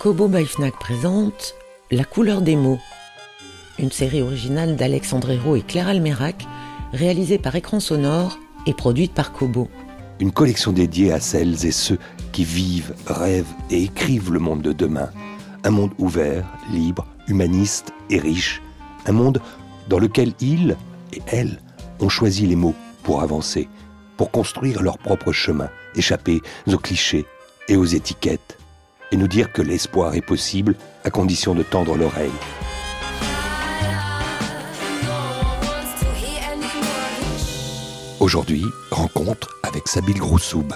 Kobo Baifnak présente La couleur des mots, une série originale d'Alexandre et Claire Almerac, réalisée par Écran Sonore et produite par Kobo. Une collection dédiée à celles et ceux qui vivent, rêvent et écrivent le monde de demain. Un monde ouvert, libre, humaniste et riche. Un monde dans lequel ils et elles ont choisi les mots pour avancer, pour construire leur propre chemin, échapper aux clichés et aux étiquettes et nous dire que l'espoir est possible à condition de tendre l'oreille. Aujourd'hui, rencontre avec Sabil Groussoub,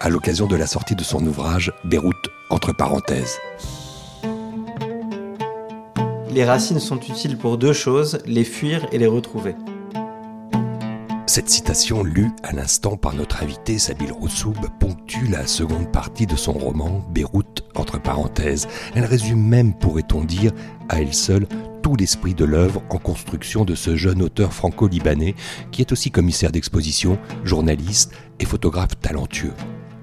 à l'occasion de la sortie de son ouvrage Beyrouth entre parenthèses. Les racines sont utiles pour deux choses, les fuir et les retrouver. Cette citation, lue à l'instant par notre invité Sabil Roussoub, ponctue la seconde partie de son roman Beyrouth entre parenthèses. Elle résume même, pourrait-on dire, à elle seule, tout l'esprit de l'œuvre en construction de ce jeune auteur franco-libanais qui est aussi commissaire d'exposition, journaliste et photographe talentueux.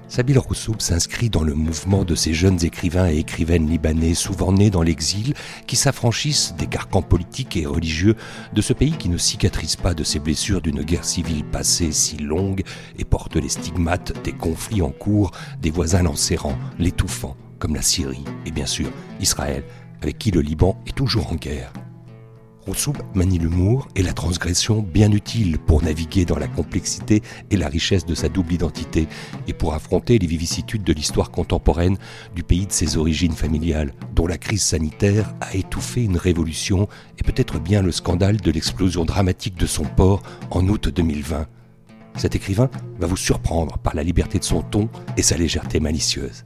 Sabil Roussoub s'inscrit dans le mouvement de ces jeunes écrivains et écrivaines libanais souvent nés dans l'exil qui s'affranchissent des carcans politiques et religieux de ce pays qui ne cicatrise pas de ses blessures d'une guerre civile passée si longue et porte les stigmates des conflits en cours, des voisins l'enserrant, l'étouffant, comme la Syrie et bien sûr Israël, avec qui le Liban est toujours en guerre. Roussoub manie l'humour et la transgression bien utile pour naviguer dans la complexité et la richesse de sa double identité et pour affronter les vicissitudes de l'histoire contemporaine du pays de ses origines familiales, dont la crise sanitaire a étouffé une révolution et peut-être bien le scandale de l'explosion dramatique de son port en août 2020. Cet écrivain va vous surprendre par la liberté de son ton et sa légèreté malicieuse.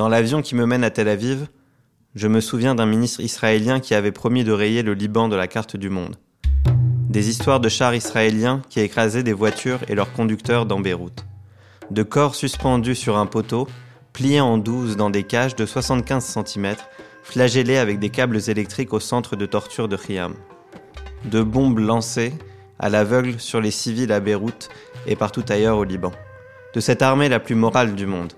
Dans l'avion qui me mène à Tel Aviv, je me souviens d'un ministre israélien qui avait promis de rayer le Liban de la carte du monde. Des histoires de chars israéliens qui écrasaient des voitures et leurs conducteurs dans Beyrouth. De corps suspendus sur un poteau, pliés en douze dans des cages de 75 cm, flagellés avec des câbles électriques au centre de torture de Khiam. De bombes lancées à l'aveugle sur les civils à Beyrouth et partout ailleurs au Liban. De cette armée la plus morale du monde.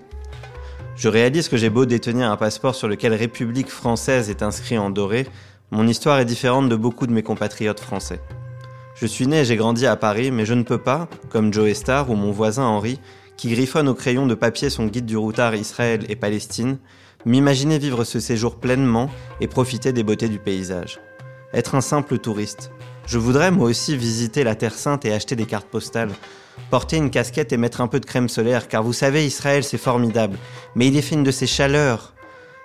Je réalise que j'ai beau détenir un passeport sur lequel République française est inscrit en doré, mon histoire est différente de beaucoup de mes compatriotes français. Je suis né et j'ai grandi à Paris, mais je ne peux pas, comme Joe Star ou mon voisin Henri, qui griffonne au crayon de papier son guide du routard Israël et Palestine, m'imaginer vivre ce séjour pleinement et profiter des beautés du paysage. Être un simple touriste. Je voudrais moi aussi visiter la Terre Sainte et acheter des cartes postales, porter une casquette et mettre un peu de crème solaire, car vous savez, Israël, c'est formidable, mais il est fait une de ces chaleurs.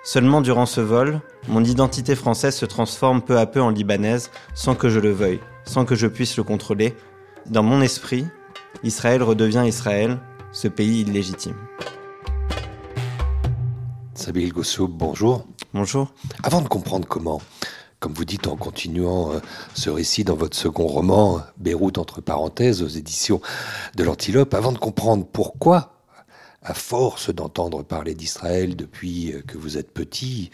Seulement durant ce vol, mon identité française se transforme peu à peu en libanaise, sans que je le veuille, sans que je puisse le contrôler. Dans mon esprit, Israël redevient Israël, ce pays illégitime. Sabil Gossoub, bonjour. Bonjour. Avant de comprendre comment, comme vous dites en continuant euh, ce récit dans votre second roman, Beyrouth entre parenthèses, aux éditions de l'Antilope, avant de comprendre pourquoi, à force d'entendre parler d'Israël depuis que vous êtes petit,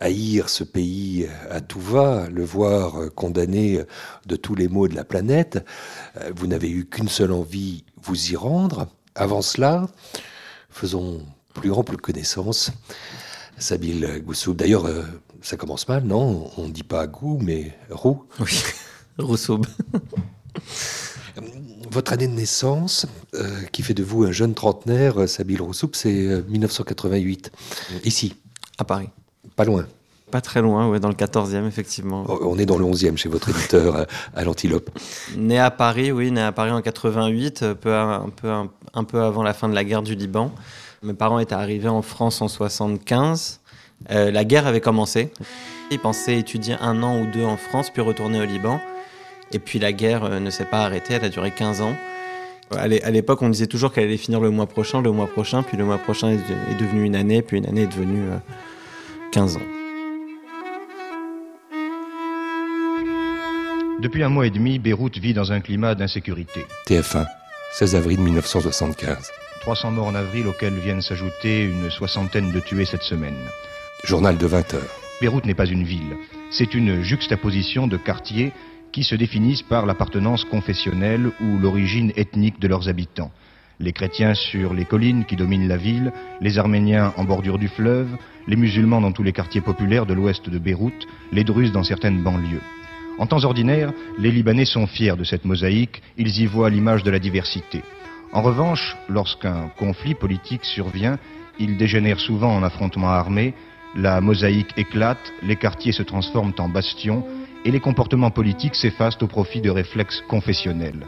haïr ce pays à tout va, le voir condamné de tous les maux de la planète, euh, vous n'avez eu qu'une seule envie, vous y rendre. Avant cela, faisons plus ample connaissance. Sabil Goussou. D'ailleurs, euh, ça commence mal, non? On ne dit pas goût, mais roux. Oui, Rousseau. Votre année de naissance, euh, qui fait de vous un jeune trentenaire, euh, Sabil Roussoub, c'est 1988. Ici. À Paris. Pas loin. Pas très loin, ouais, dans le 14e, effectivement. Oh, On est dans le 11e chez votre éditeur à l'Antilope. Né à Paris, oui, né à Paris en 88, peu un, peu, un, un peu avant la fin de la guerre du Liban. Mes parents étaient arrivés en France en 75. Euh, la guerre avait commencé. Ils pensaient étudier un an ou deux en France, puis retourner au Liban. Et puis la guerre euh, ne s'est pas arrêtée, elle a duré 15 ans. À l'époque, on disait toujours qu'elle allait finir le mois prochain, le mois prochain, puis le mois prochain est devenu une année, puis une année est devenue 15 ans. Depuis un mois et demi, Beyrouth vit dans un climat d'insécurité. TF1, 16 avril 1975. 300 morts en avril auxquels viennent s'ajouter une soixantaine de tués cette semaine. Journal de 20 heures. Beyrouth n'est pas une ville, c'est une juxtaposition de quartiers qui se définissent par l'appartenance confessionnelle ou l'origine ethnique de leurs habitants. Les chrétiens sur les collines qui dominent la ville, les arméniens en bordure du fleuve, les musulmans dans tous les quartiers populaires de l'ouest de Beyrouth, les druzes dans certaines banlieues. En temps ordinaire, les Libanais sont fiers de cette mosaïque, ils y voient l'image de la diversité. En revanche, lorsqu'un conflit politique survient, il dégénère souvent en affrontement armé, la mosaïque éclate, les quartiers se transforment en bastions et les comportements politiques s'effacent au profit de réflexes confessionnels.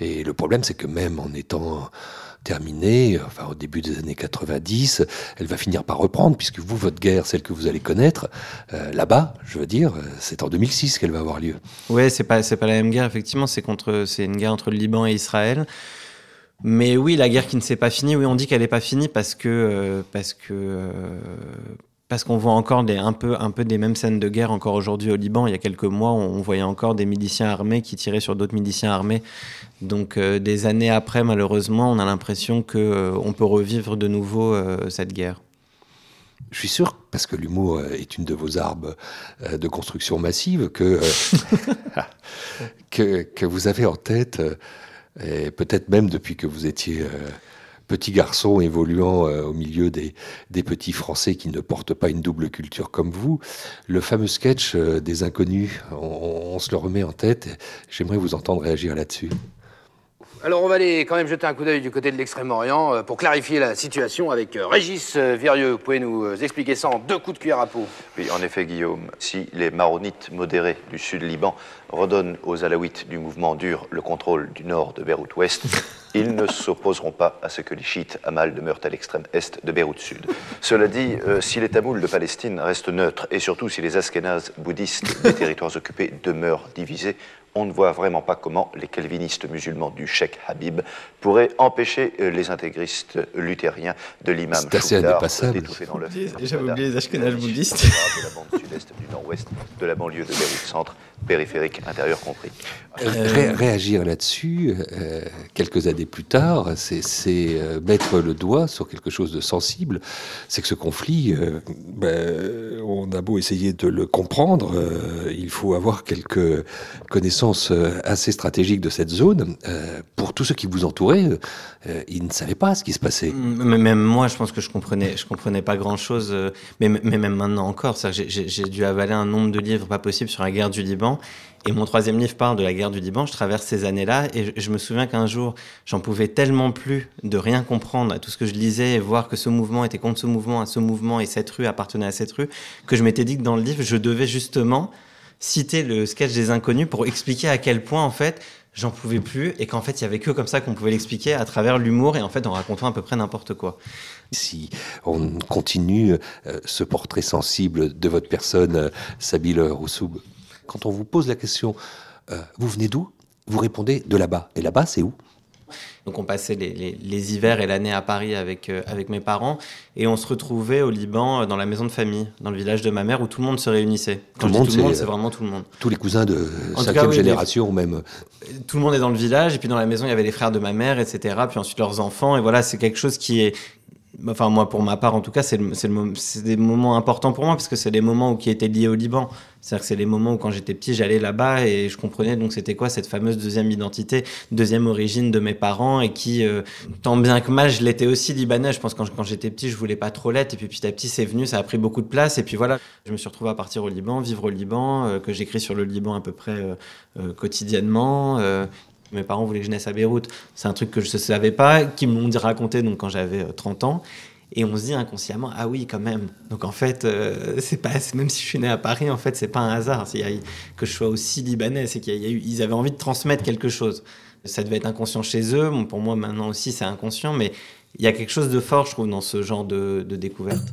Et le problème, c'est que même en étant terminée, enfin au début des années 90, elle va finir par reprendre, puisque vous, votre guerre, celle que vous allez connaître, euh, là-bas, je veux dire, c'est en 2006 qu'elle va avoir lieu. Oui, c'est pas, pas la même guerre, effectivement, c'est une guerre entre le Liban et Israël. Mais oui, la guerre qui ne s'est pas finie, oui, on dit qu'elle n'est pas finie parce que, euh, parce que, euh, parce qu'on voit encore des, un, peu, un peu des mêmes scènes de guerre encore aujourd'hui au Liban. Il y a quelques mois, on voyait encore des miliciens armés qui tiraient sur d'autres miliciens armés. Donc euh, des années après, malheureusement, on a l'impression qu'on euh, peut revivre de nouveau euh, cette guerre. Je suis sûr, parce que l'humour est une de vos armes de construction massive, que, que, que, vous avez en tête, et peut-être même depuis que vous étiez petit garçon évoluant euh, au milieu des, petits Français qui ne portent pas une double culture comme vous. Le fameux sketch euh, des inconnus, on, se le remet en tête. J'aimerais vous entendre réagir là-dessus. Alors on va aller quand même jeter un coup d'œil du côté de l'extrême-orient euh, pour clarifier la situation avec Régis Vierieux. Vous pouvez nous expliquer ça en deux coups de cuillère à peau Oui, en effet, Guillaume. Si les maronites modérés du sud Liban redonnent aux alaouites du mouvement dur le contrôle du nord de Beyrouth-Ouest, ils ne s'opposeront pas à ce que les chiites Hamal demeurent à l'extrême est de Beyrouth Sud. Cela dit, euh, si les Tamouls de Palestine restent neutres, et surtout si les Askénazes bouddhistes des territoires occupés demeurent divisés, on ne voit vraiment pas comment les calvinistes musulmans du Sheikh Habib pourraient empêcher euh, les intégristes luthériens de l'imam Choukdar d'étouffer dans le J'avais oublié les Ashkenaz bouddhistes. De la bande sud-est du nord-ouest de la banlieue de Beyrouth Centre, périphérique intérieur compris. Euh, réagir là-dessus, quelques années plus tard, c'est euh, mettre le doigt sur quelque chose de sensible. C'est que ce conflit, euh, ben, on a beau essayer de le comprendre, euh, il faut avoir quelques connaissances assez stratégiques de cette zone. pour tous ceux qui vous entouraient, ils ne savaient pas ce qui se passait. Même moi, je pense que je comprenais, je comprenais pas grand-chose. mais, mais, même maintenant encore, j'ai dû avaler un nombre de livres pas possible sur la guerre du Liban. Et mon troisième livre parle de la guerre du Liban. Je traverse ces années-là et je, me souviens qu'un jour, j'en pouvais tellement plus de rien comprendre à tout ce que je lisais et voir que ce mouvement était contre ce mouvement, à ce mouvement et cette rue appartenait à cette rue, que je m'étais dit que dans le livre, je devais justement citer le sketch des inconnus pour expliquer à quel point, en fait, j'en pouvais plus et qu'en fait, il y avait que comme ça qu'on pouvait l'expliquer à travers l'humour et en fait en racontant à peu près n'importe quoi. Si on continue euh, ce portrait sensible de votre personne, euh, Sabine Roussoub, quand on vous pose la question, euh, vous venez d'où? Vous répondez de là-bas. Et là-bas, c'est où? Donc on passait les, hivers et l'année à Paris avec, euh, avec mes parents et on se retrouvait au Liban euh, dans la maison de famille, dans le village de ma mère où tout le monde se réunissait. tout le monde, c'est vraiment tout le monde. Tous les cousins de cinquième génération même. Tout le monde est dans le village et puis dans la maison il y avait les frères de ma mère, etc. Puis ensuite leurs enfants et voilà c'est quelque chose qui est enfin moi pour ma part en tout cas c'est c'est des moments importants pour moi parce que c'est des moments où qui étaient liés au Liban. C'est-à-dire que c'est les moments où quand j'étais petit j'allais là-bas et je comprenais donc c'était quoi cette fameuse deuxième identité deuxième origine de mes parents et qui euh, tant bien que mal je l'étais aussi libanais. Je pense quand, quand j'étais petit je voulais pas trop l'être et puis petit à petit c'est venu ça a pris beaucoup de place. Et puis voilà je me suis retrouvé à partir au Liban vivre au Liban euh, que j'écris sur le Liban à peu près euh, quotidiennement mes parents voulaient que je naisse à Beyrouth. C'est un truc que je ne savais pas, qu'ils m'ont dit raconter donc, quand j'avais 30 euh, ans. Et on se dit inconsciemment, ah oui, quand même. Donc en fait, euh, pas, même si je suis né à Paris, en fait, c'est pas un hasard que je sois aussi libanais. C'est qu'ils avaient envie de transmettre quelque chose. Ça devait être inconscient chez eux. pour moi, maintenant aussi, c'est inconscient. Mais il y a quelque chose de fort, je trouve, dans ce genre de découverte.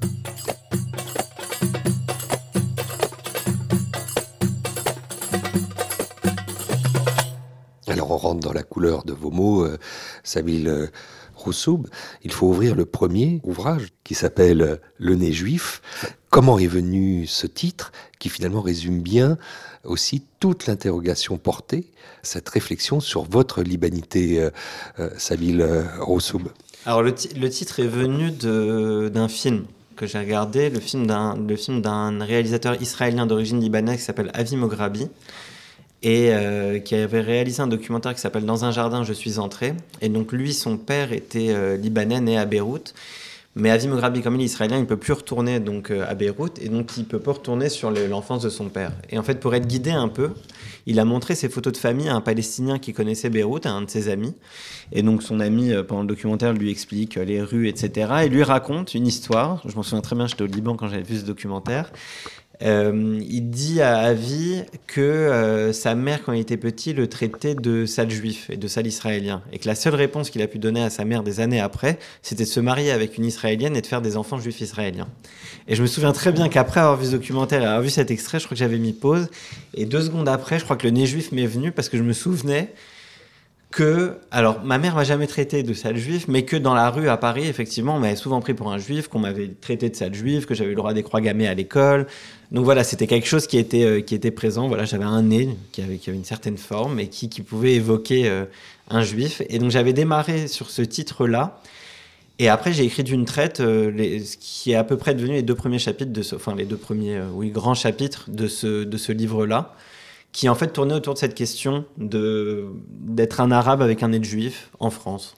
La couleur de vos mots, euh, Sabil euh, Roussoub, il faut ouvrir le premier ouvrage qui s'appelle euh, Le nez juif. Comment est venu ce titre qui finalement résume bien aussi toute l'interrogation portée, cette réflexion sur votre libanité, euh, euh, Sabil euh, Roussoub? Alors le, le titre est venu d'un film que j'ai regardé, le film d'un le film d'un réalisateur israélien d'origine libanaise qui s'appelle Avi Mograbi et euh, qui avait réalisé un documentaire qui s'appelle Dans un jardin, je suis entré. Et donc lui, son père était euh, libanais, né à Beyrouth. Mais Avi Mograbi, comme il est israélien, il ne peut plus retourner donc, euh, à Beyrouth et donc il peut pas retourner sur le- l'enfance de son père. Et en fait, pour être guidé un peu, il a montré ses photos de famille à un Palestinien qui connaissait Beyrouth, à un de ses amis. Et donc son ami, pendant le documentaire, lui explique les rues, etc. Et lui raconte une histoire. Je m'en souviens très bien, j'étais au Liban quand j'avais vu ce documentaire. Euh, il dit à Avi que euh, sa mère, quand il était petit, le traitait de sale juif et de sale israélien. Et que la seule réponse qu'il a pu donner à sa mère des années après, c'était de se marier avec une israélienne et de faire des enfants juifs israéliens. Et je me souviens très bien qu'après avoir vu ce documentaire et avoir vu cet extrait, je crois que j'avais mis pause. Et deux secondes après, je crois que le nez juif m'est venu parce que je me souvenais que, alors, ma mère m'a jamais traité de sale juif, mais que dans la rue à Paris, effectivement, on m'avait souvent pris pour un juif, qu'on m'avait traité de sale juif, que j'avais le droit des croix gammées à l'école. Donc voilà, c'était quelque chose qui était, euh, qui était présent. Voilà, j'avais un nez qui avait, une certaine forme et qui, pouvait évoquer euh, un juif. Et donc j'avais démarré sur ce titre-là. Et après, j'ai écrit d'une traite euh, ce qui est à peu près devenu les deux premiers chapitres de ce, enfin les deux premiers, oui, grands chapitres de ce, de ce livre-là, qui en fait tournait autour de cette question de d'être un arabe avec un nez juif en France.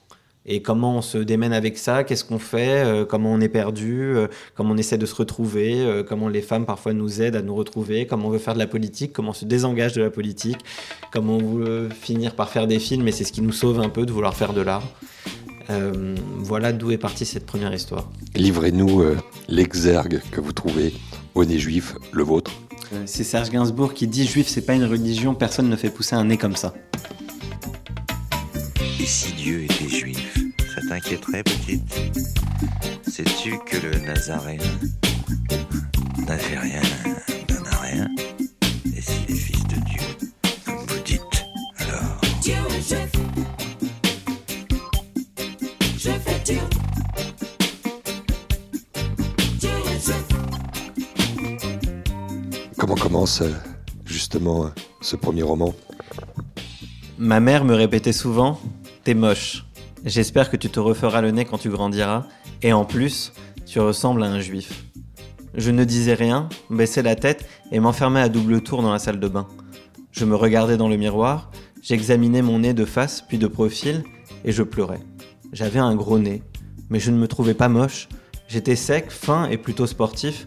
Et comment on se démène avec ça, qu'est-ce qu'on fait, euh, comment on est perdu, euh, comment on essaie de se retrouver, euh, comment les femmes parfois nous aident à nous retrouver, comment on veut faire de la politique, comment on se désengage de la politique, comment on veut finir par faire des films, et c'est ce qui nous sauve un peu de vouloir faire de l'art. Voilà d'où est partie cette première histoire. Livrez-nous l'exergue que vous trouvez au nez juif, le vôtre. Euh, C'est Serge Gainsbourg qui dit Juif, c'est pas une religion, personne ne fait pousser un nez comme ça. Et si Dieu était juif, ça t'inquiéterait, petite? Sais-tu que le Nazaréen Euh, justement euh, ce premier roman Ma mère me répétait souvent T'es moche. J'espère que tu te referas le nez quand tu grandiras. Et en plus, tu ressembles à un juif. Je ne disais rien, baissais la tête et m'enfermais à double tour dans la salle de bain. Je me regardais dans le miroir, j'examinais mon nez de face puis de profil et je pleurais. J'avais un gros nez, mais je ne me trouvais pas moche. J'étais sec, fin et plutôt sportif.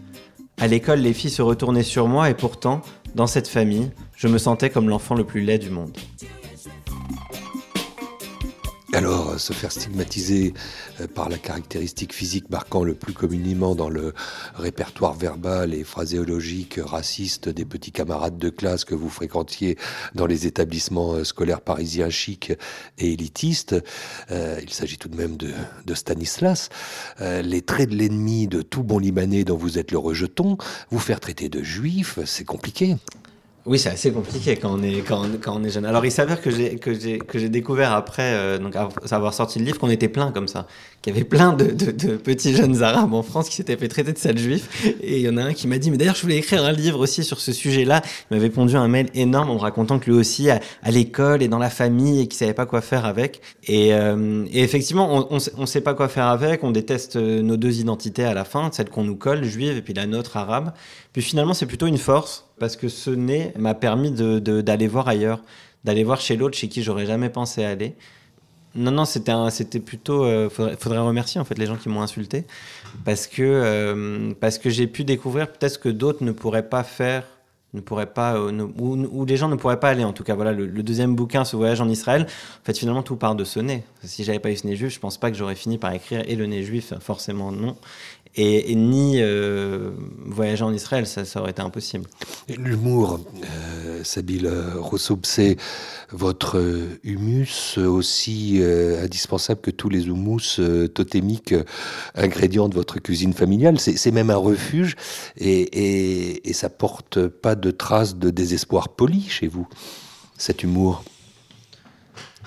À l'école, les filles se retournaient sur moi et pourtant, dans cette famille, je me sentais comme l'enfant le plus laid du monde. Alors, euh, se faire stigmatiser euh, par la caractéristique physique marquant le plus communément dans le répertoire verbal et phraséologique raciste des petits camarades de classe que vous fréquentiez dans les établissements euh, scolaires parisiens chics et élitistes, il s'agit tout de même de, Stanislas, les traits de l'ennemi de tout bon Libanais dont vous êtes le rejeton, vous faire traiter de juif, c'est compliqué. Oui, c'est assez compliqué quand on est, quand on, est jeune. Alors, il s'avère que j'ai, que j'ai, que j'ai découvert après, euh, donc avoir sorti le livre, qu'on était plein comme ça. Qu'il y avait plein de, de, de petits jeunes arabes en France qui s'étaient fait traiter de sales juifs. Et il y en a un qui m'a dit, mais d'ailleurs, je voulais écrire un livre aussi sur ce sujet-là. Il m'avait pondu un mail énorme en me racontant que lui aussi, à, à l'école et dans la famille, et qu'il savait pas quoi faire avec. Et, euh, et effectivement, on, on sait pas quoi faire avec. On déteste euh, nos deux identités à la fin, celle qu'on nous colle, juive, et puis la nôtre arabe. Puis finalement, c'est plutôt une force parce que ce nez m'a permis d'aller voir ailleurs, d'aller voir chez l'autre chez qui j'aurais jamais pensé aller. Non, non, c'était, plutôt. euh, faudrait, remercier en fait les gens qui m'ont insulté parce que, euh, que j'ai pu découvrir peut-être que d'autres ne pourraient pas faire, ne pourraient pas, euh, les gens ne pourraient pas aller. En tout cas, voilà, le, le deuxième bouquin, ce voyage en Israël, en fait, finalement, tout part de ce nez. Si j'avais pas eu ce nez juif, je pense pas que j'aurais fini par écrire et le nez juif, forcément non. Et, ni euh, voyager en Israël, ça, aurait été impossible. L'humour, euh, Roussoub, c'est votre euh, humus aussi euh, indispensable que tous les houmous euh, totémiques, ingrédients de votre cuisine familiale. C'est c'est même un refuge et, et, et ça porte pas de traces de désespoir poli chez vous, cet humour.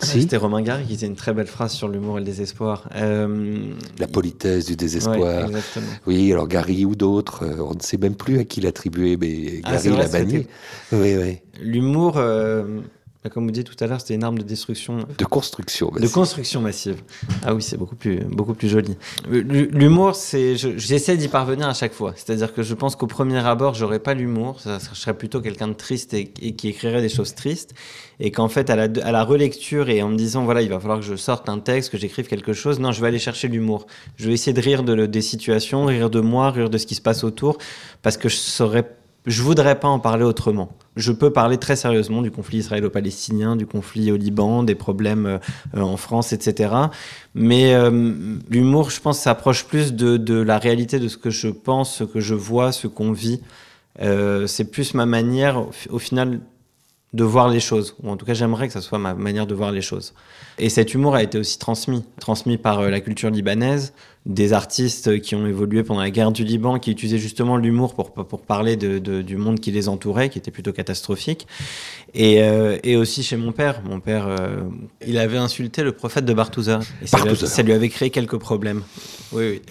Si. C'était Romain Gary qui disait une très belle phrase sur l'humour et le désespoir. Euh, La politesse du désespoir. Ouais, oui, alors Gary ou d'autres, euh, on ne sait même plus à qui l'attribuer, mais Ah, Gary l'a banni. Oui, oui. L'humour, euh, comme vous disiez tout à l'heure, c'était une arme de destruction. De construction. De construction massive. Ah oui, c'est beaucoup plus, beaucoup plus joli. L'humour, c'est, je- j'essaie d'y parvenir à chaque fois. C'est-à-dire que je pense qu'au premier abord, j'aurais pas l'humour. Je serais plutôt quelqu'un de triste et, et qui écrirait des choses tristes. Et qu'en fait, à la, à la relecture et en me disant, voilà, il va falloir que je sorte un texte, que j'écrive quelque chose, non, je vais aller chercher l'humour. Je vais essayer de rire de, des situations, rire de moi, rire de ce qui se passe autour, parce que je saurais je voudrais pas en parler autrement. Je peux parler très sérieusement du conflit israélo-palestinien, du conflit au Liban, des problèmes euh, en France, etc. Mais euh, l'humour, je pense, s'approche plus de, la réalité de ce que je pense, ce que je vois, ce qu'on vit. Euh, c'est plus ma manière, au, fi- au final, de voir les choses. Ou en tout cas, j'aimerais que ça soit ma manière de voir les choses. Et cet humour a été aussi transmis, transmis par la culture libanaise, des artistes qui ont évolué pendant la guerre du Liban, qui utilisaient justement l'humour pour, pour parler de, de- du monde qui les entourait, qui était plutôt catastrophique. Et, euh, et aussi chez mon père. Mon père, euh, il avait insulté le prophète de Barthusa. Et ça, lui, Barthusa. ça lui avait créé quelques problèmes. Oui, oui.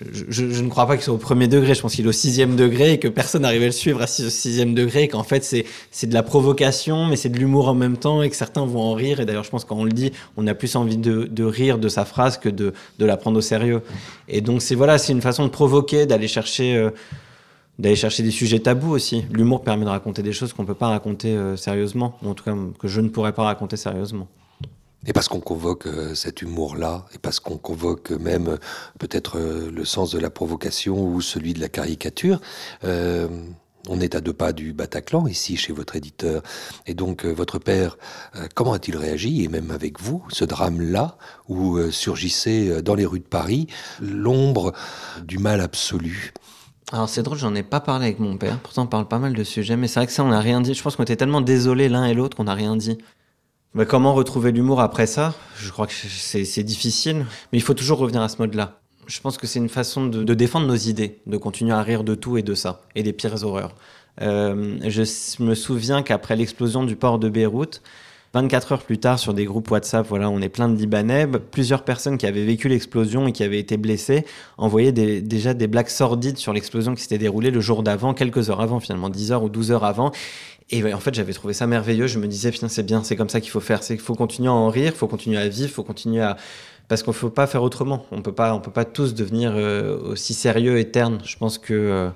Je, ne crois pas qu'il soit au premier degré, je pense qu'il est au sixième degré et que personne n'arrive à le suivre à sixième degré, qu'en fait c'est de la provocation, mais c'est de l'humour en même temps et que certains vont en rire. Et d'ailleurs, je pense que quand on le dit, on a plus envie de, rire de sa phrase que de, la prendre au sérieux. Et donc c'est voilà, c'est une façon de provoquer, d'aller chercher. euh, d'aller chercher des sujets tabous aussi. L'humour permet de raconter des choses qu'on peut pas raconter euh, sérieusement, ou en tout cas que je ne pourrais pas raconter sérieusement. Et parce qu'on convoque euh, cet humour-là, et parce qu'on convoque même euh, peut-être euh, le sens de la provocation ou celui de la caricature, on est à deux pas du Bataclan, ici, chez votre éditeur. Et donc, votre père, comment a-t-il réagi, et même avec vous, ce drame-là, où surgissait dans les rues de Paris l'ombre du mal absolu? Alors c'est drôle, j'en ai pas parlé avec mon père. Pourtant on parle pas mal de sujets, mais c'est vrai que ça on n'a rien dit. Je pense qu'on était tellement désolés l'un et l'autre qu'on n'a rien dit. Comment retrouver l'humour après ça? Je crois que c'est difficile, mais il faut toujours revenir à ce mode-là. Je pense que c'est une façon de, défendre nos idées, de continuer à rire de tout et de ça, et des pires horreurs. Euh, je me souviens qu'après l'explosion du port de Beyrouth, 24 heures plus tard, sur des groupes WhatsApp, voilà, on est plein de Libanais, plusieurs personnes qui avaient vécu l'explosion et qui avaient été blessées envoyaient déjà des blagues sordides sur l'explosion qui s'était déroulée le jour d'avant, quelques heures avant finalement, 10 heures ou 12 heures avant. Et en fait, j'avais trouvé ça merveilleux. Je me disais, c'est bien, c'est comme ça qu'il faut faire. Qu'il faut continuer à en rire, il faut continuer à vivre, il faut continuer à. Parce qu'on ne peut pas faire autrement. On on peut pas tous devenir euh, aussi sérieux et terne. Je pense que. euh,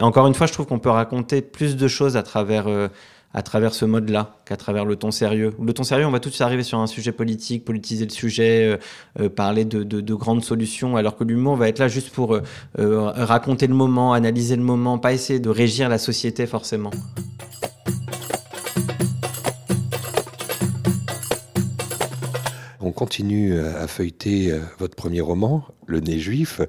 encore une fois, je trouve qu'on peut raconter plus de choses à travers, euh, à travers ce mode-là qu'à travers le ton sérieux. Le ton sérieux, on va suite arriver sur un sujet politique, politiser le sujet, euh, euh, parler de, de- de grandes solutions, alors que l'humour va être là juste pour euh, raconter le moment, analyser le moment, pas essayer de régir la société forcément. On continue à feuilleter votre premier roman, Le Nez Juif,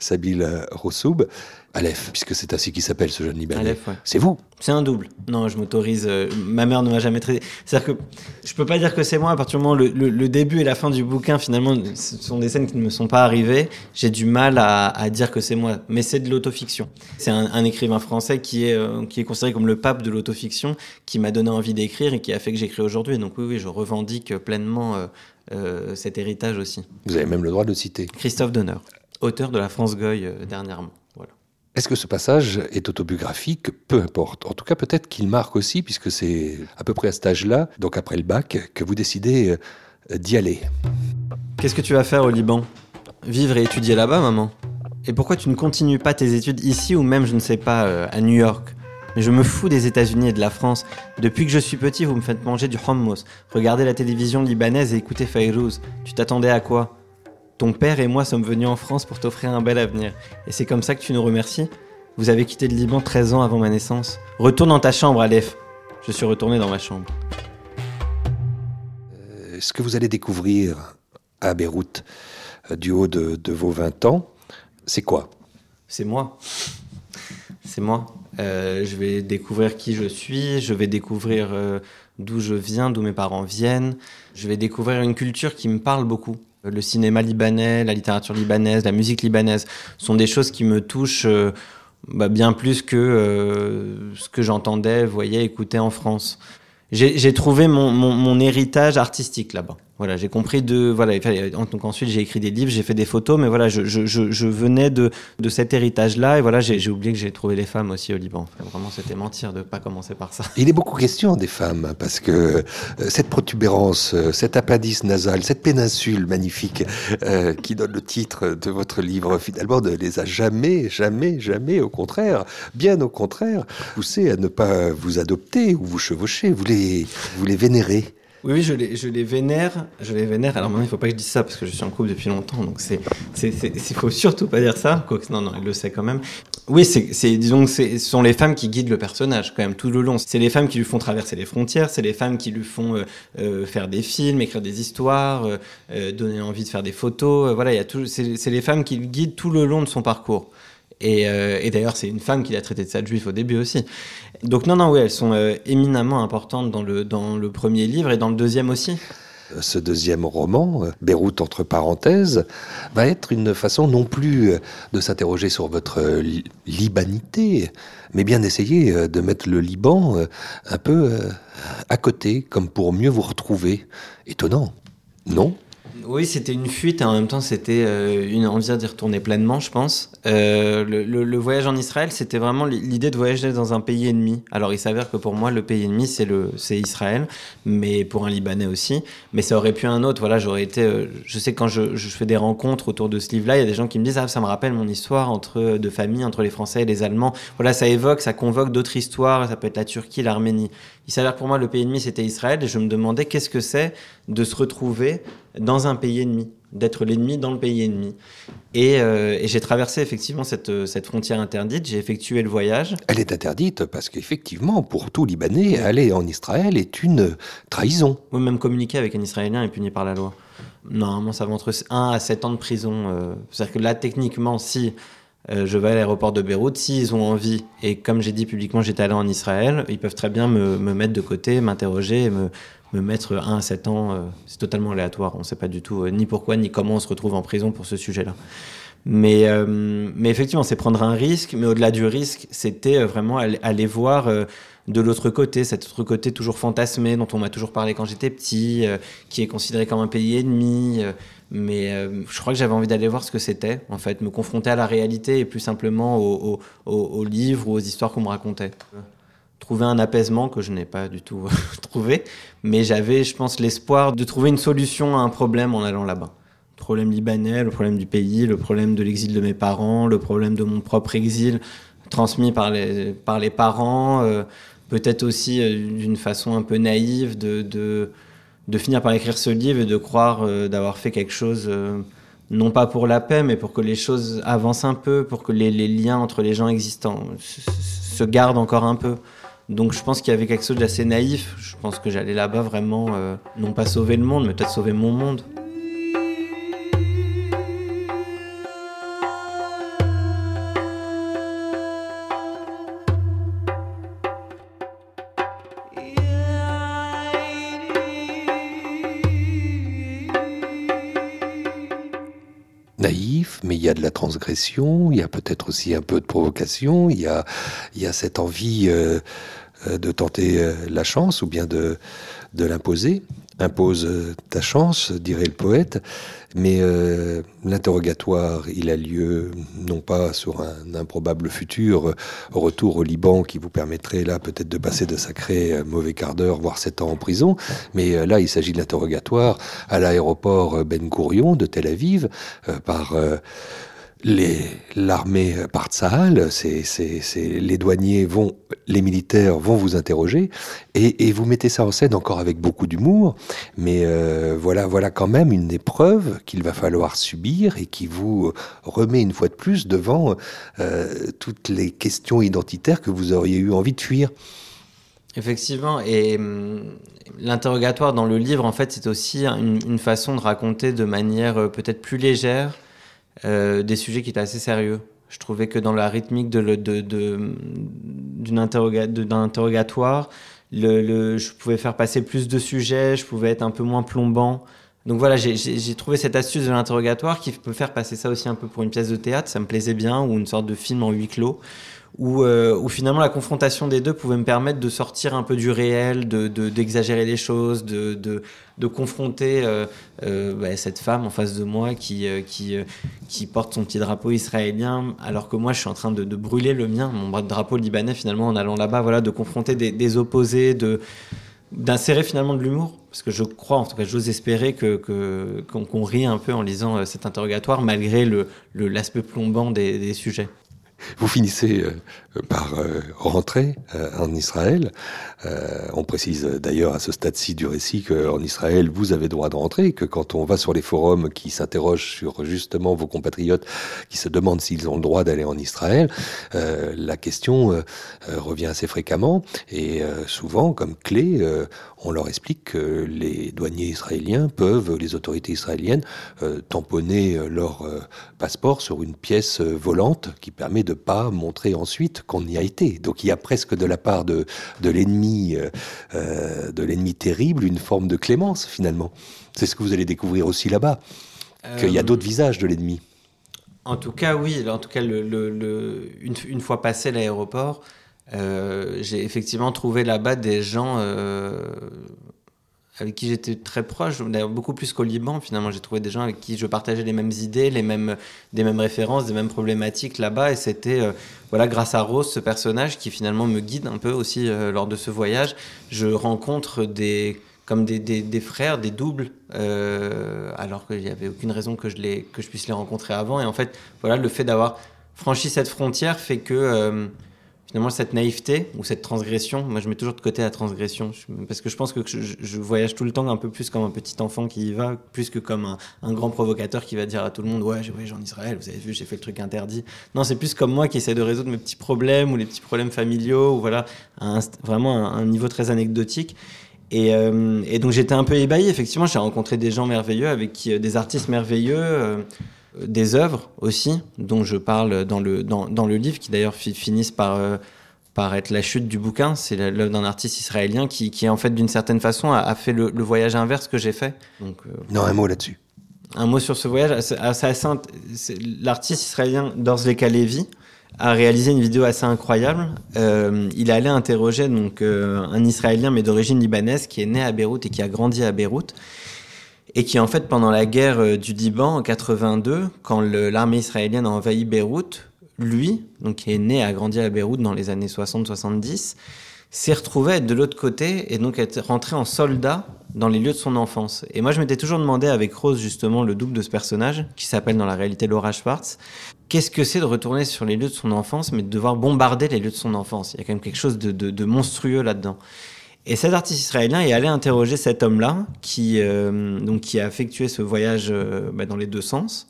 Sabil euh, Rossoub, Aleph, puisque c'est ainsi qu'il s'appelle ce jeune Libanais. Aleph, ouais. C'est vous? C'est un double. Non, je m'autorise. euh, ma mère ne m'a jamais traité. C'est-à-dire que je peux pas dire que c'est moi à partir du moment où le, le- le début et la fin du bouquin, finalement, ce sont des scènes qui ne me sont pas arrivées. J'ai du mal à, à dire que c'est moi. Mais c'est de l'autofiction. C'est un, un écrivain français qui est, euh, qui est considéré comme le pape de l'autofiction, qui m'a donné envie d'écrire et qui a fait que j'écris aujourd'hui. Donc oui, oui, je revendique pleinement euh, cet héritage aussi. Vous avez même le droit de le citer. Christophe Donner, auteur de La France Goy dernièrement. Est-ce que ce passage est autobiographique? Peu importe. En tout cas, peut-être qu'il marque aussi, puisque c'est à peu près à cet âge-là, donc après le bac, que vous décidez euh, d'y aller. Qu'est-ce que tu vas faire au Liban? Vivre et étudier là-bas, maman? Et pourquoi tu ne continues pas tes études ici ou même, je ne sais pas, euh, à New York? Mais je me fous des États-Unis et de la France. Depuis que je suis petit, vous me faites manger du hummus, regarder la télévision libanaise et écouter Fayrouz. Tu t'attendais à quoi? Ton père et moi sommes venus en France pour t'offrir un bel avenir. Et c'est comme ça que tu nous remercies Vous avez quitté le Liban 13 ans avant ma naissance. Retourne dans ta chambre, Aleph. Je suis retourné dans ma chambre. Euh, Ce que vous allez découvrir à Beyrouth, euh, du haut de, de vos 20 ans, c'est quoi? C'est moi. C'est moi. Euh, je vais découvrir qui je suis, je vais découvrir d'où je viens, d'où mes parents viennent. Je vais découvrir une culture qui me parle beaucoup. Le cinéma libanais, la littérature libanaise, la musique libanaise sont des choses qui me touchent euh, bah, bien plus que euh, ce que j'entendais, voyais, écoutais en France. j'ai trouvé mon, mon, mon héritage artistique là-bas. Voilà, j'ai compris de voilà. Donc ensuite j'ai écrit des livres, j'ai fait des photos, mais voilà, je, je, je, venais de, de cet héritage-là et voilà, j'ai oublié que j'ai trouvé les femmes aussi au Liban. Vraiment, c'était mentir de pas commencer par ça. Il est beaucoup question des femmes, parce que euh, cette protubérance, euh, cet appendice nasal, cette péninsule magnifique euh, qui donne le titre de votre livre, finalement, ne les a jamais, jamais, jamais, au contraire, bien au contraire, poussé à ne pas vous adopter ou vous chevaucher, vous les, vous les vénérez. Oui, oui, je les, vénère, je les vénère. Alors maintenant, il faut pas que je dise ça parce que je suis en couple depuis longtemps, donc c'est, il faut surtout pas dire ça. Non, non, il le sait quand même. Oui, c'est, disons que ce sont les femmes qui guident le personnage quand même tout le long. C'est les femmes qui lui font traverser les frontières, c'est les femmes qui lui font euh, euh, faire des films, écrire des histoires, euh, donner envie de faire des photos. Voilà, il y a tout, c'est, les femmes qui le guident tout le long de son parcours. Et, et d'ailleurs, c'est une femme qui l'a traité de sale juif au début aussi. Donc non, non, oui, elles sont euh, éminemment importantes dans le, dans le premier livre et dans le deuxième aussi. Ce deuxième roman, euh, Beyrouth entre parenthèses, va être une façon non plus euh, de s'interroger sur votre euh, li- libanité, mais bien d'essayer euh, de mettre le Liban euh, un peu euh, à côté, comme pour mieux vous retrouver. Étonnant, non? Oui, c'était une fuite et en même temps c'était euh, une envie d'y retourner pleinement, je pense. Euh, le, voyage en Israël, c'était vraiment l'i- l'idée de voyager dans un pays ennemi. Alors il s'avère que pour moi, le pays ennemi, c'est Israël, mais pour un Libanais aussi. Mais ça aurait pu un autre. Voilà, j'aurais été. euh, je sais quand je, je fais des rencontres autour de ce livre-là, il y a des gens qui me disent ah ça me rappelle mon histoire entre de famille entre les Français et les Allemands. Voilà, ça évoque, ça convoque d'autres histoires. Ça peut être la Turquie, l'Arménie. Il s'avère que pour moi, le pays ennemi, c'était Israël, et je me demandais qu'est-ce que c'est de se retrouver dans un pays ennemi, d'être l'ennemi dans le pays ennemi. Et, euh, et j'ai traversé effectivement cette, euh, cette frontière interdite, j'ai effectué le voyage. Elle est interdite parce qu'effectivement, pour tout Libanais, aller en Israël est une trahison. Oui, même communiquer avec un Israélien est puni par la loi. Normalement, ça va entre 1 à 7 ans de prison. euh, C'est-à-dire que là, techniquement, si euh, je vais à l'aéroport de Beyrouth, s'ils ont envie, et comme j'ai dit publiquement, j'étais allé en Israël, ils peuvent très bien me, me mettre de côté, m'interroger, et me, me mettre 1 à 7 ans. euh, C'est totalement aléatoire. On ne sait pas du tout euh, ni pourquoi, ni comment on se retrouve en prison pour ce sujet-là. Mais, effectivement, c'est prendre un risque, mais au-delà du risque, c'était vraiment aller, voir de l'autre côté, cet autre côté toujours fantasmé, dont on m'a toujours parlé quand j'étais petit, qui est considéré comme un pays ennemi. Mais euh, je crois que j'avais envie d'aller voir ce que c'était, en fait, me confronter à la réalité et plus simplement aux, livres ou aux histoires qu'on me racontait. Trouver un apaisement que je n'ai pas du tout trouvé, mais j'avais, je pense, l'espoir de trouver une solution à un problème en allant là-bas. Le problème libanais, le problème du pays, le problème de l'exil de mes parents, le problème de mon propre exil transmis par les, par les parents, euh, peut-être aussi euh, d'une façon un peu naïve de, de finir par écrire ce livre et de croire euh, d'avoir fait quelque chose, euh, non pas pour la paix, mais pour que les choses avancent un peu, pour que les, liens entre les gens existants se gardent encore un peu. Donc je pense qu'il y avait quelque chose d'assez naïf. Je pense que j'allais là-bas vraiment, euh, non pas sauver le monde, mais peut-être sauver mon monde. Y a de la transgression, il y a peut-être aussi un peu de provocation, il y a, cette envie euh, de tenter euh, la chance ou bien de, l'imposer. Impose euh, ta chance, dirait le poète, mais euh, l'interrogatoire, il a lieu non pas sur un improbable futur euh, retour au Liban qui vous permettrait là peut-être de passer de sacrés euh, mauvais quart d'heure, voire sept ans en prison, mais euh, là il s'agit de l'interrogatoire à l'aéroport euh, Ben Gourion de Tel Aviv euh, par euh, l'armée par Tsahal, c'est les douaniers vont les militaires vont vous interroger et, vous mettez ça en scène encore avec beaucoup d'humour, mais euh, voilà voilà quand même une épreuve qu'il va falloir subir et qui vous remet une fois de plus devant euh, toutes les questions identitaires que vous auriez eu envie de fuir. Effectivement, et hum, l'interrogatoire dans le livre, en fait, c'est aussi une, une façon de raconter de manière euh, peut-être plus légère euh, des sujets qui étaient assez sérieux. Je trouvais que dans la rythmique de le- de- de- d'un interrogatoire, je pouvais faire passer plus de sujets, je pouvais être un peu moins plombant. Donc voilà, j'ai trouvé cette astuce de l'interrogatoire qui peut faire passer ça aussi un peu pour une pièce de théâtre, ça me plaisait bien, ou une sorte de film en huis clos, où, euh, où finalement la confrontation des deux pouvait me permettre de sortir un peu du réel, de de- d'exagérer les choses, de, de, de confronter euh, euh, bah, cette femme en face de moi qui, qui, qui porte son petit drapeau israélien, alors que moi je suis en train de, brûler le mien, mon drapeau libanais finalement en allant là-bas, voilà, de confronter des, opposés, de d'insérer finalement de l'humour. Parce que je crois en tout cas j'ose espérer que qu'on qu'on rit un peu en lisant cet interrogatoire malgré le l'aspect plombant des sujets Vous finissez euh, par euh, rentrer euh, en Israël. On précise d'ailleurs à ce stade-ci du récit qu'en Israël, vous avez droit de rentrer, que quand on va sur les forums qui s'interrogent sur justement vos compatriotes qui se demandent s'ils ont le droit d'aller en Israël, la question revient assez fréquemment et souvent, comme clé, on leur explique que les douaniers israéliens peuvent, les autorités israéliennes, tamponner leur passeport sur une pièce volante qui permet de pas montrer ensuite qu'on y a été. Donc il y a presque de la part de, de l'ennemi, euh, euh, de l'ennemi terrible, une forme de clémence finalement. C'est ce que vous allez découvrir aussi là-bas, qu'il y a Euh, d'autres visages de l'ennemi. En tout cas, oui. En tout cas, le, le- le- une, une fois passé l'aéroport, euh, j'ai effectivement trouvé là-bas des gens avec qui j'étais très proche, beaucoup plus qu'au Liban. Finalement, j'ai trouvé des gens avec qui je partageais les mêmes idées, les mêmes, références, des mêmes problématiques là-bas. Et c'était, euh, voilà, grâce à Rose, ce personnage qui finalement me guide un peu aussi euh, lors de ce voyage. Je rencontre des comme des frères, des doubles, euh, alors qu'il n'y avait aucune raison que je, les, que je puisse les rencontrer avant. Et en fait, voilà, le fait d'avoir franchi cette frontière fait que euh, finalement cette naïveté ou cette transgression, moi je mets toujours de côté la transgression, parce que je pense que je, voyage tout le temps un peu plus comme un petit enfant qui y va, plus que comme un, grand provocateur qui va dire à tout le monde ouais j'ai voyagé en Israël, vous avez vu j'ai fait le truc interdit. Non c'est plus comme moi qui essaie de résoudre mes petits problèmes ou les petits problèmes familiaux ou voilà un- vraiment un, niveau très anecdotique. Et, euh, et donc j'étais un peu ébahi. Effectivement, j'ai rencontré des gens merveilleux, avec qui, euh, des artistes merveilleux, euh, des œuvres aussi, dont je parle dans le, dans, dans le livre, qui d'ailleurs fi- finissent par, euh, par être la chute du bouquin. C'est l'œuvre d'un artiste israélien qui, qui en fait, d'une certaine façon, a, a fait le, le voyage inverse que j'ai fait. Donc, euh, Non, un mot là-dessus. un mot sur ce voyage. Int- c'est- L'artiste israélien Dorzleka Levi a réalisé une vidéo assez incroyable. Euh, il est allé interroger donc euh, un Israélien mais d'origine libanaise qui est né à Beyrouth et qui a grandi à Beyrouth et qui en fait pendant la guerre euh, du Liban en 82, quand l'armée israélienne a envahi Beyrouth, lui, donc qui est né et a grandi à Beyrouth dans les années 60-70, s'est retrouvé à être de l'autre côté et donc être rentré en soldat dans les lieux de son enfance. Et moi, je m'étais toujours demandé avec Rose, justement, le double de ce personnage, qui s'appelle dans la réalité Laura Schwartz, qu'est-ce que c'est de retourner sur les lieux de son enfance, mais de devoir bombarder les lieux de son enfance. Il y a quand même quelque chose de monstrueux là-dedans. Et cet artiste israélien est allé interroger cet homme-là, qui, euh, donc, qui a effectué ce voyage euh, bah, dans les deux sens.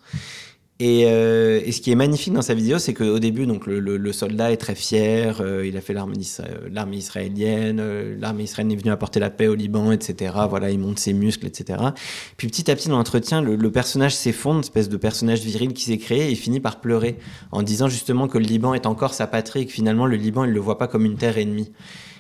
Et, euh, et ce qui est magnifique dans sa vidéo, c'est qu'au début, donc le, soldat est très fier. il a fait l'armée israélienne. l'armée israélienne est venue apporter la paix au Liban, etc. Voilà, il monte ses muscles, etc. Puis petit à petit dans l'entretien, le, personnage s'effondre, une espèce de personnage viril qui s'est créé et finit par pleurer en disant justement que le Liban est encore sa patrie et que finalement le Liban il le voit pas comme une terre ennemie.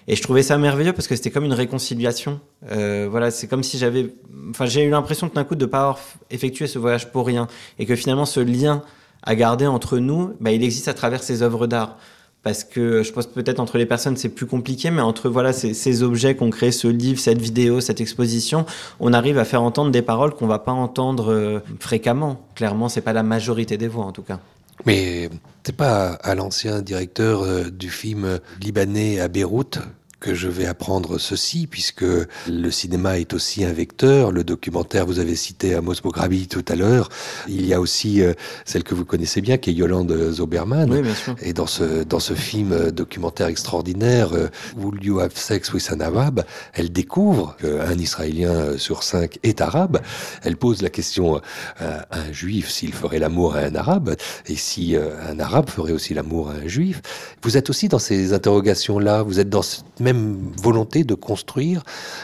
Et je trouvais ça merveilleux parce que c'était comme une réconciliation. Euh, voilà, c'est comme si j'avais, enfin, j'ai eu l'impression tout d'un coup de pas avoir effectué ce voyage pour rien et que finalement ce lien à garder entre nous, bah, il existe à travers ces œuvres d'art. Parce que je pense peut-être entre les personnes c'est plus compliqué, mais entre voilà ces, objets qu'on crée, ce livre, cette vidéo, cette exposition, on arrive à faire entendre des paroles qu'on va pas entendre euh, fréquemment. Clairement, c'est pas la majorité des voix en tout cas. Mais c'est pas à l'ancien directeur euh, du film euh, libanais à Beyrouth? Que je vais apprendre ceci, puisque le cinéma est aussi un vecteur. Le documentaire, vous avez cité Amos Mograbi tout à l'heure. Il y a aussi euh, celle que vous connaissez bien, qui est Yolande Zoberman. Oui, bien sûr. Et dans ce, dans ce film euh, documentaire extraordinaire, euh, Will You Have Sex with an Arab, elle découvre qu'un Israélien euh, sur cinq est arabe. Elle pose la question à un juif s'il ferait l'amour à un arabe, et si un arabe ferait aussi l'amour à un juif. Vous êtes aussi dans ces interrogations-là, vous êtes dans cette même volonté de construire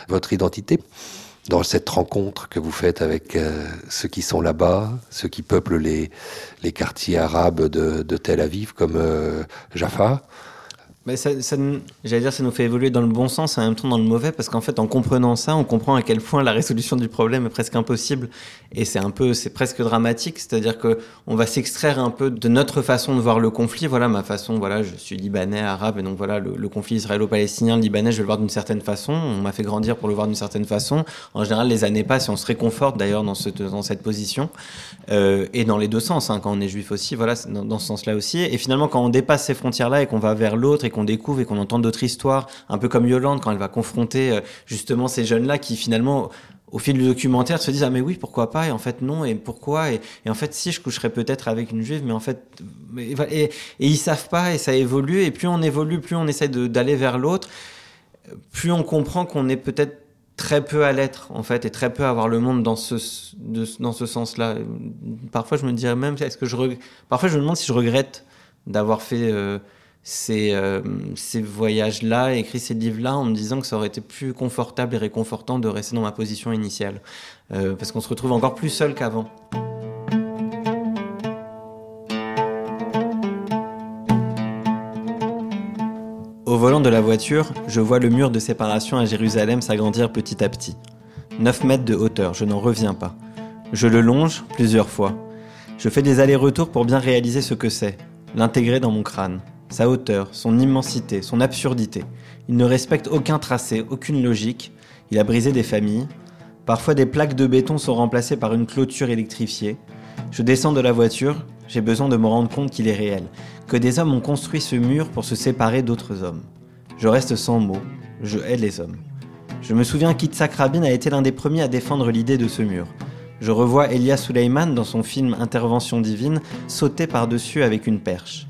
votre identité dans cette rencontre que vous faites avec euh, ceux qui sont là-bas, ceux qui peuplent les, les quartiers arabes de, Tel Aviv, comme euh, Jaffa. Mais ça, j'allais dire, ça nous fait évoluer dans le bon sens et en même temps dans le mauvais, parce qu'en fait, en comprenant ça, on comprend à quel point la résolution du problème est presque impossible. Et c'est un peu, c'est presque dramatique, c'est-à-dire que on va s'extraire un peu de notre façon de voir le conflit. Voilà, ma façon, voilà, je suis libanais, arabe, et donc voilà, le, conflit israélo-palestinien, le libanais, je vais le voir d'une certaine façon. On m'a fait grandir pour le voir d'une certaine façon. En général, les années passent et on se réconforte d'ailleurs dans, cette dans cette position. Euh, et dans les deux sens, hein, quand on est juif aussi, voilà, dans ce sens-là aussi. Et finalement, quand on dépasse ces frontières-là et qu'on va vers l'autre et qu'on découvre et qu'on entend d'autres histoires, un peu comme Yolande quand elle va confronter euh, justement ces jeunes-là qui finalement au fil du documentaire se disent ah mais oui pourquoi pas? Et en fait non et pourquoi? Et, et en fait si je coucherais peut-être avec une juive mais en fait voilà, et, et ils savent pas et ça évolue et plus on évolue plus on essaie d'aller vers l'autre plus on comprend qu'on est peut-être très peu à l'être en fait et très peu à voir le monde dans ce dans ce sens-là. Parfois je me dirais même est-ce que je parfois je me demande si je regrette d'avoir fait euh, ces, euh, ces voyages-là, écrit ces livres-là en me disant que ça aurait été plus confortable et réconfortant de rester dans ma position initiale Euh, parce qu'on se retrouve encore plus seul qu'avant. Au volant de la voiture, je vois le mur de séparation à Jérusalem s'agrandir petit à petit. 9 mètres de hauteur, je n'en reviens pas. Je le longe plusieurs fois. Je fais des allers-retours pour bien réaliser ce que c'est, l'intégrer dans mon crâne. Sa hauteur, son immensité, son absurdité. Il ne respecte aucun tracé, aucune logique. Il a brisé des familles. Parfois des plaques de béton sont remplacées par une clôture électrifiée. Je descends de la voiture, j'ai besoin de me rendre compte qu'il est réel, que des hommes ont construit ce mur pour se séparer d'autres hommes. Je reste sans mots, je hais les hommes. Je me souviens qu'Itzhak Rabin a été l'un des premiers à défendre l'idée de ce mur. Je revois Elia Suleiman dans son film Intervention divine sauter par-dessus avec une perche.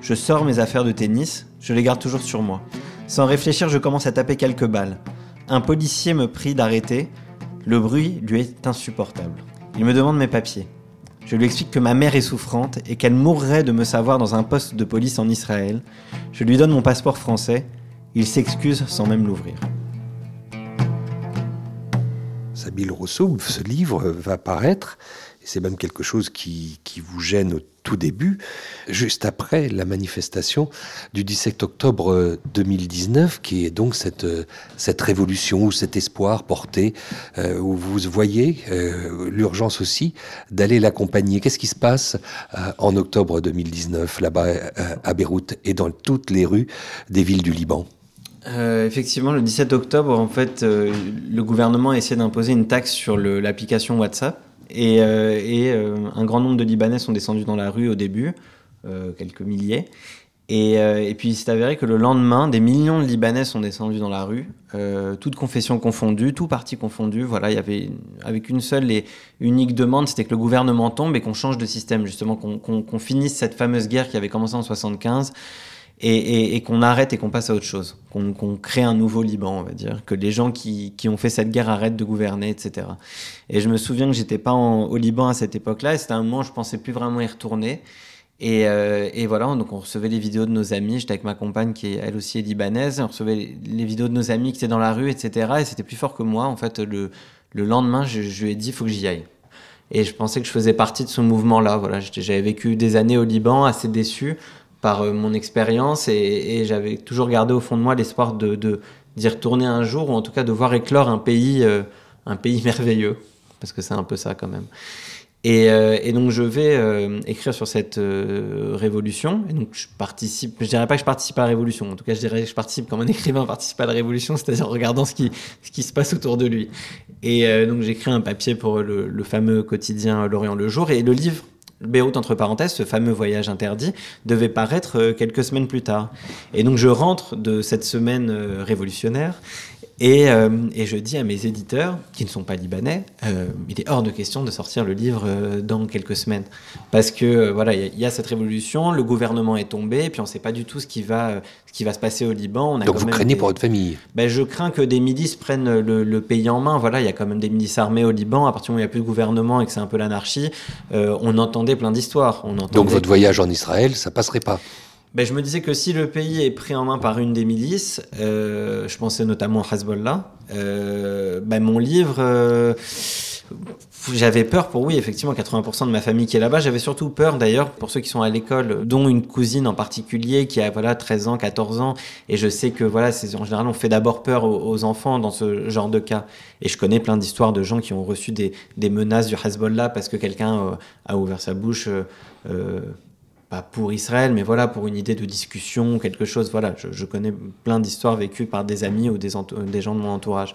Je sors mes affaires de tennis, je les garde toujours sur moi. Sans réfléchir, je commence à taper quelques balles. Un policier me prie d'arrêter. Le bruit lui est insupportable. Il me demande mes papiers. Je lui explique que ma mère est souffrante et qu'elle mourrait de me savoir dans un poste de police en Israël. Je lui donne mon passeport français. Il s'excuse sans même l'ouvrir. Sabine Rousseau, ce livre va paraître, c'est même quelque chose qui, vous gêne tout début, juste après la manifestation du 17 octobre 2019, qui est donc cette, cette révolution ou cet espoir porté, euh, où vous voyez euh, l'urgence aussi d'aller l'accompagner. Qu'est-ce qui se passe euh, en octobre 2019 là-bas à Beyrouth et dans toutes les rues des villes du Liban? Effectivement, le 17 octobre, en fait, le gouvernement a essayé d'imposer une taxe sur l'application WhatsApp. Et, euh, euh, un grand nombre de Libanais sont descendus dans la rue au début, euh, quelques milliers. Et, puis il s'est avéré que le lendemain, des millions de Libanais sont descendus dans la rue, toutes confessions confondues, tout parti confondu. Voilà, il y avait avec une seule et unique demande, c'était que le gouvernement tombe et qu'on change de système, justement, qu'on finisse cette fameuse guerre qui avait commencé en 75 et, qu'on arrête et qu'on passe à autre chose, qu'on crée un nouveau Liban, on va dire, que les gens qui, qui ont fait cette guerre arrêtent de gouverner, etc. Et je me souviens que j'étais pas au Liban à cette époque-là, et c'était un moment où je pensais plus vraiment y retourner. Et, euh, et voilà, donc on recevait les vidéos de nos amis, j'étais avec ma compagne qui est elle aussi est libanaise, on recevait les, vidéos de nos amis qui étaient dans la rue, etc. Et c'était plus fort que moi. En fait, le, le lendemain, je, lui ai dit, il faut que j'y aille. Et je pensais que je faisais partie de ce mouvement-là. Voilà, j'avais vécu des années au Liban, assez déçu par euh, mon expérience, et, j'avais toujours gardé au fond de moi l'espoir de d'y retourner un jour, ou en tout cas de voir éclore un pays, euh, un pays merveilleux, parce que c'est un peu ça quand même. Et, euh, donc je vais écrire sur cette révolution. Et donc je participe. Je dirais pas que je participe à la révolution. En tout cas, je dirais que je participe comme un écrivain participe à la révolution, c'est-à-dire en regardant ce qui ce qui se passe autour de lui. Et donc j'écris un papier pour le fameux quotidien L'Orient le jour. Et le livre Beyrouth entre parenthèses, ce fameux voyage interdit, devait paraître euh, quelques semaines plus tard. Et donc je rentre de cette semaine euh, révolutionnaire et, euh, et je dis à mes éditeurs, qui ne sont pas libanais, euh, il est hors de question de sortir le livre euh, dans quelques semaines. Parce que voilà, il y, a- il y a cette révolution, le gouvernement est tombé, et puis on ne sait pas du tout ce qui va, ce qui va se passer au Liban. On a Donc vous craignez des- pour votre famille? Ben, je crains que des milices prennent le, le pays en main. Voilà, il y a quand même des milices armées au Liban. À partir du moment où il n'y a plus de gouvernement et que c'est un peu l'anarchie, on entendait plein d'histoires. Donc votre voyage en Israël, ça passerait pas? Ben, je me disais que si le pays est pris en main par une des milices, euh, je pensais notamment à Hezbollah, euh, ben, mon livre, euh, J'avais peur pour, oui, effectivement, 80% de ma famille qui est là-bas. J'avais surtout peur, d'ailleurs, pour ceux qui sont à l'école, dont une cousine en particulier qui a, voilà, 13 ans, 14 ans. Et je sais que, voilà, en général, on fait d'abord peur aux, enfants dans ce genre de cas. Et je connais plein d'histoires de gens qui ont reçu des, des menaces du Hezbollah parce que quelqu'un euh, a ouvert sa bouche, euh, euh, pas pour Israël, mais voilà, pour une idée de discussion, quelque chose. Voilà, je, connais plein d'histoires vécues par des amis ou des, gens de mon entourage.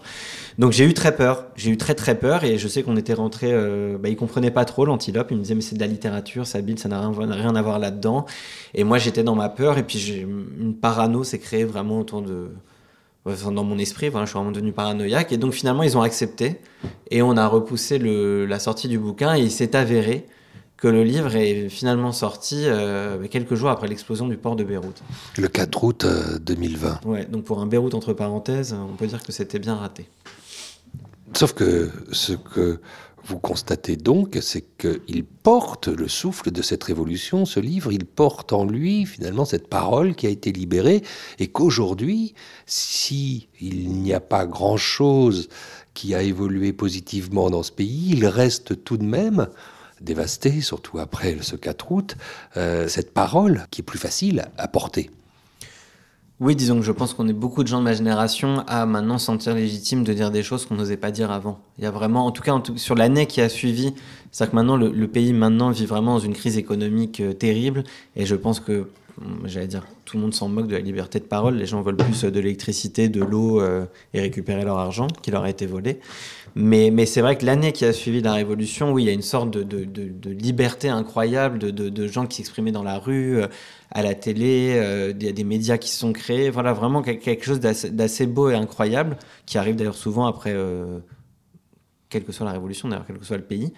Donc j'ai eu très peur, j'ai eu très très peur et je sais qu'on était rentré, euh, bah, il comprenait pas trop l'antilope, il me disait mais c'est de la littérature, ça Bill, ça n'a rien, à voir là-dedans. Et moi j'étais dans ma peur et puis une parano s'est créée vraiment autour de, dans mon esprit, voilà, je suis vraiment devenu paranoïaque et donc finalement ils ont accepté et on a repoussé la sortie du bouquin et il s'est avéré que le livre est finalement sorti euh, quelques jours après l'explosion du port de Beyrouth. Le 4 août euh, 2020. Ouais, donc pour un Beyrouth entre parenthèses, on peut dire que c'était bien raté. Sauf que ce que vous constatez donc, c'est qu'il porte le souffle de cette révolution, ce livre, il porte en lui finalement cette parole qui a été libérée, et qu'aujourd'hui, si il n'y a pas grand-chose qui a évolué positivement dans ce pays, il reste tout de même dévasté, surtout après ce 4 août, euh, cette parole qui est plus facile à porter. Oui, disons que je pense qu'on est beaucoup de gens de ma génération à maintenant se sentir légitime de dire des choses qu'on n'osait pas dire avant. Il y a vraiment, en tout cas sur l'année qui a suivi, c'est-à-dire que maintenant le, pays maintenant vit vraiment dans une crise économique euh, terrible et je pense que, j'allais dire, tout le monde s'en moque de la liberté de parole. Les gens veulent plus euh, de l'électricité, de l'eau euh, et récupérer leur argent qui leur a été volé. Mais, c'est vrai que l'année qui a suivi la révolution, oui, il y a une sorte de, liberté incroyable de, gens qui s'exprimaient dans la rue, euh, à la télé, euh, il y a des médias qui sont créés. Voilà, vraiment quel- quelque chose d'assez beau et incroyable, qui arrive d'ailleurs souvent après, euh, quelle que soit la révolution, d'ailleurs, quel que soit le pays.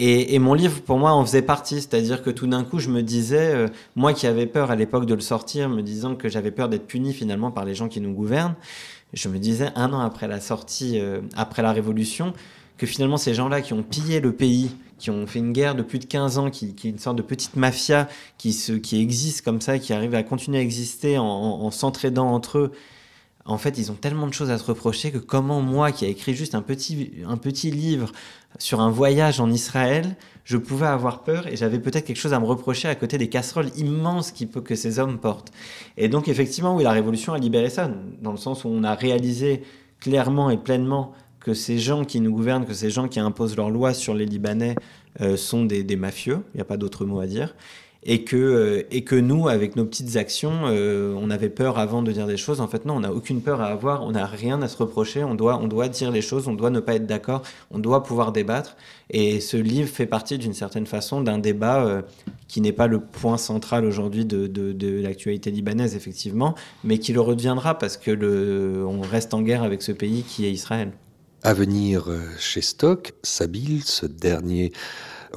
Et, mon livre, pour moi, en faisait partie. C'est-à-dire que tout d'un coup, je me disais, euh, moi qui avais peur à l'époque de le sortir, me disant que j'avais peur d'être puni finalement par les gens qui nous gouvernent, je me disais, un an après la sortie, euh, après la révolution, que finalement ces gens-là qui ont pillé le pays, qui ont fait une guerre de plus de 15 ans, qui, est une sorte de petite mafia qui, existe comme ça, qui arrive à continuer à exister en- en s'entraidant entre eux, en fait, ils ont tellement de choses à se reprocher que comment moi, qui a écrit juste un petit, un petit livre sur un voyage en Israël, je pouvais avoir peur et j'avais peut-être quelque chose à me reprocher à côté des casseroles immenses que ces hommes portent. Et donc, effectivement, oui, la révolution a libéré ça, dans le sens où on a réalisé clairement et pleinement que ces gens qui nous gouvernent, que ces gens qui imposent leurs lois sur les Libanais euh, sont des mafieux, il n'y a pas d'autre mot à dire, et que, euh, et que nous, avec nos petites actions, euh, on avait peur avant de dire des choses. En fait, non, on n'a aucune peur à avoir, on n'a rien à se reprocher, on doit, on doit dire les choses, on doit ne pas être d'accord, on doit pouvoir débattre. Et ce livre fait partie d'une certaine façon d'un débat euh, qui n'est pas le point central aujourd'hui de, de, de l'actualité libanaise, effectivement, mais qui le redeviendra parce que le, on reste en guerre avec ce pays qui est Israël. À venir chez Stock, Sabil, ce dernier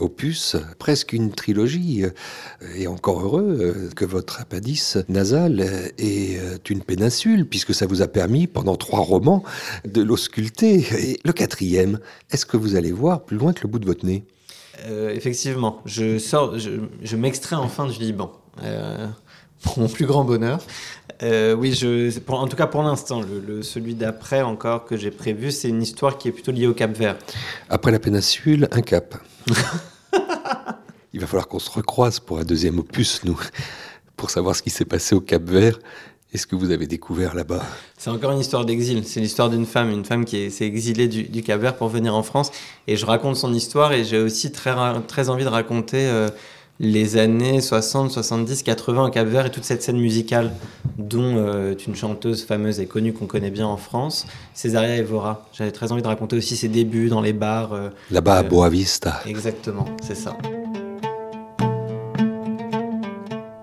opus, presque une trilogie, et encore heureux euh, que votre appendice nasal est euh, une péninsule, puisque ça vous a permis, pendant trois romans, de l'ausculter. Et le quatrième, est-ce que vous allez voir plus loin que le bout de votre nez? Euh, effectivement, je sors, je, je m'extrais enfin du Liban. Euh, pour mon plus grand bonheur. Euh, oui, je, pour, en tout cas pour l'instant, le, le- celui d'après encore que j'ai prévu, c'est une histoire qui est plutôt liée au Cap Vert. Après la péninsule, un cap. Il va falloir qu'on se recroise pour un deuxième opus, nous, pour savoir ce qui s'est passé au Cap Vert et ce que vous avez découvert là-bas. C'est encore une histoire d'exil. C'est l'histoire d'une femme, une femme qui est- s'est exilée du, Cap Vert pour venir en France. Et je raconte son histoire et j'ai aussi très, très envie de raconter euh, les années 60, 70, 80 au Cap Vert et toute cette scène musicale dont euh, une chanteuse fameuse et connue qu'on connaît bien en France, Césaria Evora. J'avais très envie de raconter aussi ses débuts dans les bars. euh, Là-bas à euh, Boa Vista. Exactement, c'est ça.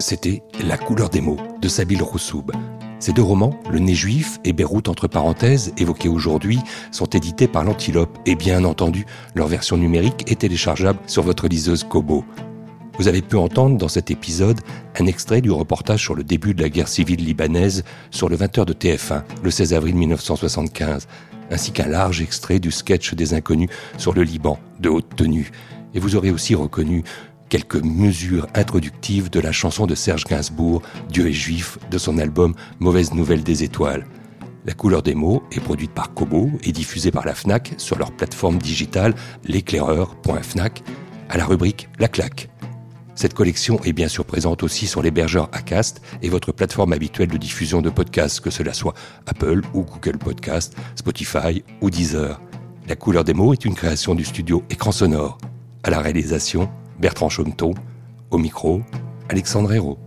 C'était La couleur des mots de Sabil Roussoub. Ces deux romans, Le nez juif et Beyrouth entre parenthèses, évoqués aujourd'hui, sont édités par l'Antilope et bien entendu, leur version numérique est téléchargeable sur votre liseuse Kobo. Vous avez pu entendre dans cet épisode un extrait du reportage sur le début de la guerre civile libanaise sur le 20h de TF1, le 16 avril 1975, ainsi qu'un large extrait du sketch des inconnus sur le Liban, de haute tenue. Et vous aurez aussi reconnu quelques mesures introductives de la chanson de Serge Gainsbourg, Dieu est juif, de son album Mauvaise nouvelle des étoiles. La couleur des mots est produite par Kobo et diffusée par la FNAC sur leur plateforme digitale l'éclaireur.fnac à la rubrique La Claque. Cette collection est bien sûr présente aussi sur l'hébergeur Acast et votre plateforme habituelle de diffusion de podcasts, que cela soit Apple ou Google Podcast, Spotify ou Deezer. La couleur des mots est une création du studio Écran Sonore. À la réalisation, Bertrand Chaumeton. Au micro, Alexandre Hérault.